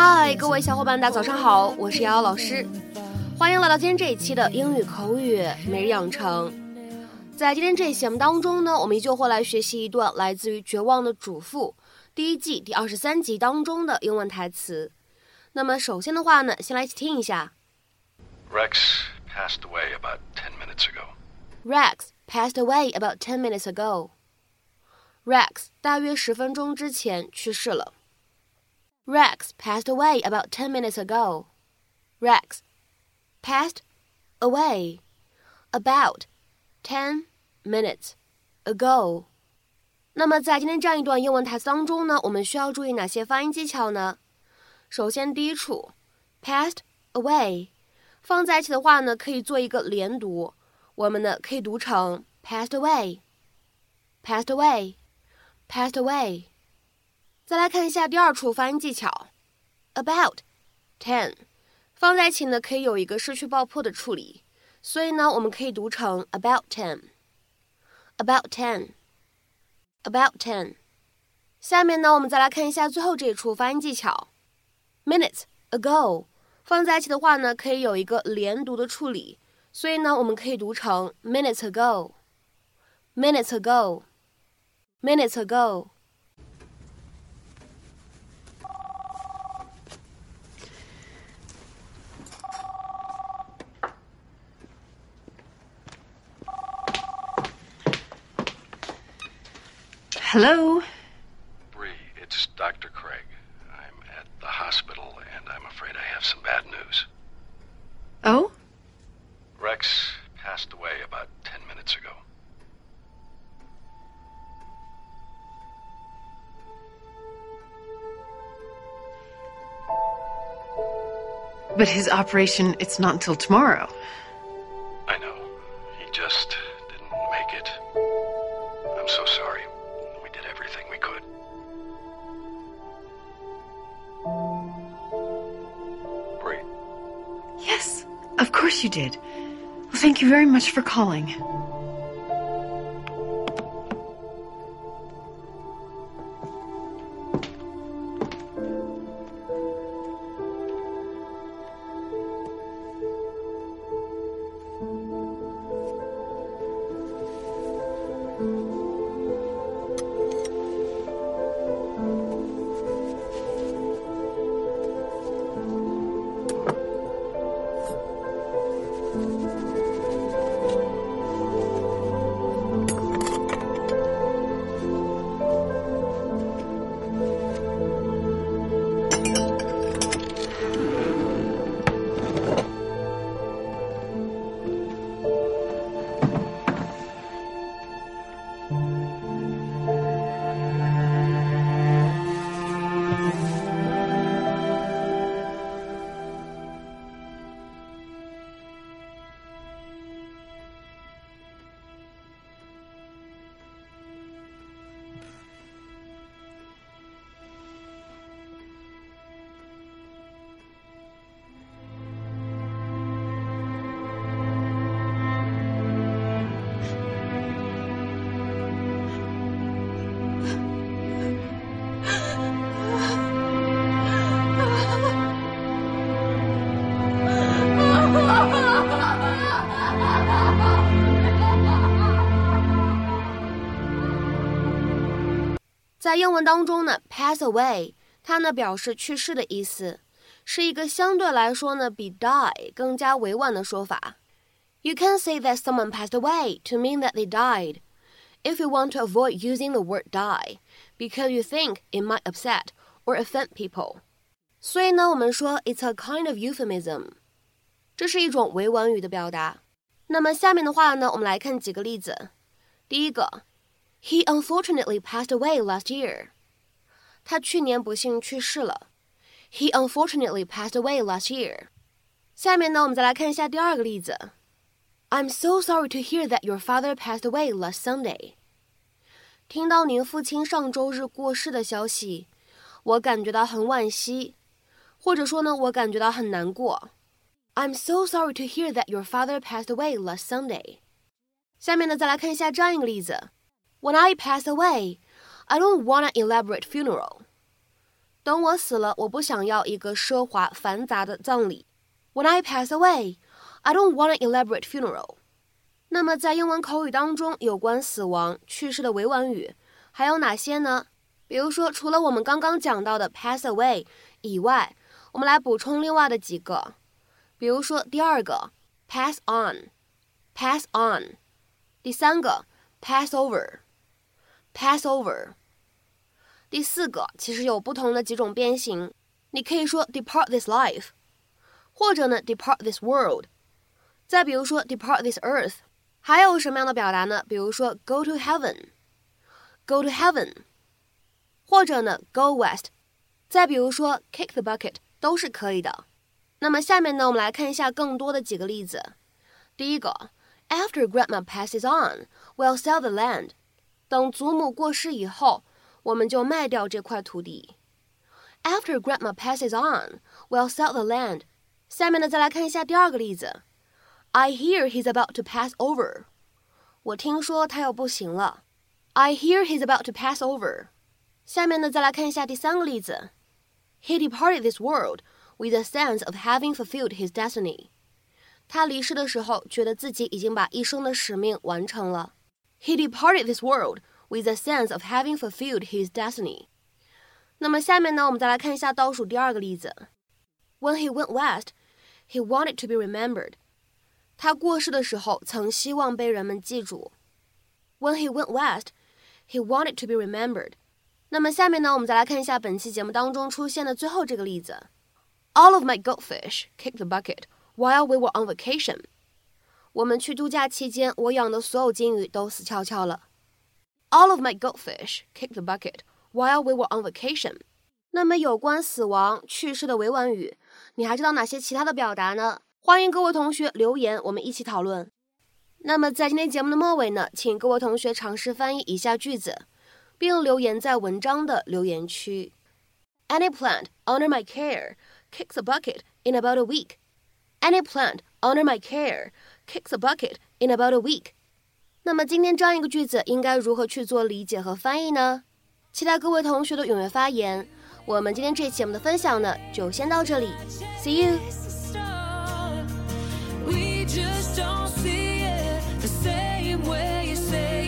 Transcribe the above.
嗨，各位小伙伴，大家早上好，我是瑶瑶老师，欢迎来到今天这一期的英语口语每日养成。在今天这一期节目当中呢，我们依旧会来学习一段来自于《绝望的主妇》第一季第二十三集当中的英文台词。那么首先的话呢，先来一起听一下。Rex passed away about ten minutes ago. Rex passed away about ten minutes ago. Rex 大约十分钟之前去世了。Rex passed away about ten minutes ago. Rex passed away about ten minutes ago. 那么在今天这样一段英文台词当中呢，我们需要注意哪些发音技巧呢？首先，第一处 passed away 放在一起的话呢，可以做一个连读，我们呢可以读成 passed away，passed away。passed away。 再来看一下第二处发音技巧，about ten 放在一起呢，可以有一个失去爆破的处理，所以呢，我们可以读成 about ten，about ten，about ten。下面呢，我们再来看一下最后这一处发音技巧，minutes ago 放在一起的话呢，可以有一个连读的处理，所以呢，我们可以读成 minutes ago，minutes ago。minutes ago. Hello? Bree, it's Dr. Craig. I'm at the hospital, and I'm afraid I have some bad news. Oh? Rex passed away about ten minutes ago. But his operation, it's not until tomorrow. I know. He just of course you did. Well, thank you very much for calling. 在英文当中呢，pass away 它呢表示去世的意思，是一个相对来说呢比 die 更加委婉的说法。You can say that someone passed away to mean that they died. If you want to avoid using the word die because you think it might upset or offend people，所以呢，我们说 it's a kind of euphemism，这是一种委婉语的表达。那么下面的话呢，我们来看几个例子。第一个 ，He unfortunately passed away last year。他去年不幸去世了。He unfortunately passed away last year。下面呢，我们再来看一下第二个例子。I'm so sorry to hear that your father passed away last Sunday。听到您父亲上周日过世的消息，我感觉到很惋惜，或者说呢，我感觉到很难过。I'm so sorry to hear that your father passed away last Sunday。下面呢，再来看一下这样一个例子 ：When I pass away, I don't want an elaborate funeral。 等我死了，我不想要一个奢华繁杂的葬礼。When I pass away, I don't want an elaborate funeral. 那么在英文口语当中，有关死亡、去世的委婉语还有哪些呢？比如说，除了我们刚刚讲到的 pass away 以外，我们来补充另外的几个。比如说，第二个 pass on，pass on；第三个 pass over，pass pass over。第四个其实有不同的几种变形，你可以说 depart this life，或者呢 depart this world，再比如说 depart this earth，还有什么样的表达呢？比如说 go to heaven，go to heaven，或者呢 go west，再比如说 kick the bucket，都是可以的。那么下面呢，我们来看一下更多的几个例子。第一个，After Grandma passes on，we'll sell the land。等祖母过世以后，我们就卖掉这块土地。After grandma passes on，we'll sell the land。下面呢，再来看一下第二个例子。I hear he's about to pass over。我听说他要不行了。I hear he's about to pass over。下面呢，再来看一下第三个例子。He departed this world with a sense of having fulfilled his destiny。他离世的时候，觉得自己已经把一生的使命完成了。He departed this world with a sense of having fulfilled his destiny。那么下面呢，我们再来看一下倒数第二个例子。When he went west, he wanted to be remembered。他过世的时候，曾希望被人们记住。When he went west, he wanted to be remembered。那么下面呢，我们再来看一下本期节目当中出现的最后这个例子：All of my goldfish kicked the bucket while we were on vacation。 我们去度假期间，我养的所有金鱼都死翘翘了。All of my goldfish kicked the bucket while we were on vacation。那么有关死亡、去世的委婉语，你还知道哪些其他的表达呢？欢迎各位同学留言，我们一起讨论。那么在今天节目的末尾呢，请各位同学尝试翻译以下句子。并留言在文章的留言区。Any plant under my care kicks a bucket in about a week. Any plant under my care kicks a bucket in about a week. 那么今天这样一个句子应该如何去做理解和翻译呢？期待各位同学的踊跃发言。我们今天这期节目的分享呢，就先到这里。See you. at the end of the day, you wait for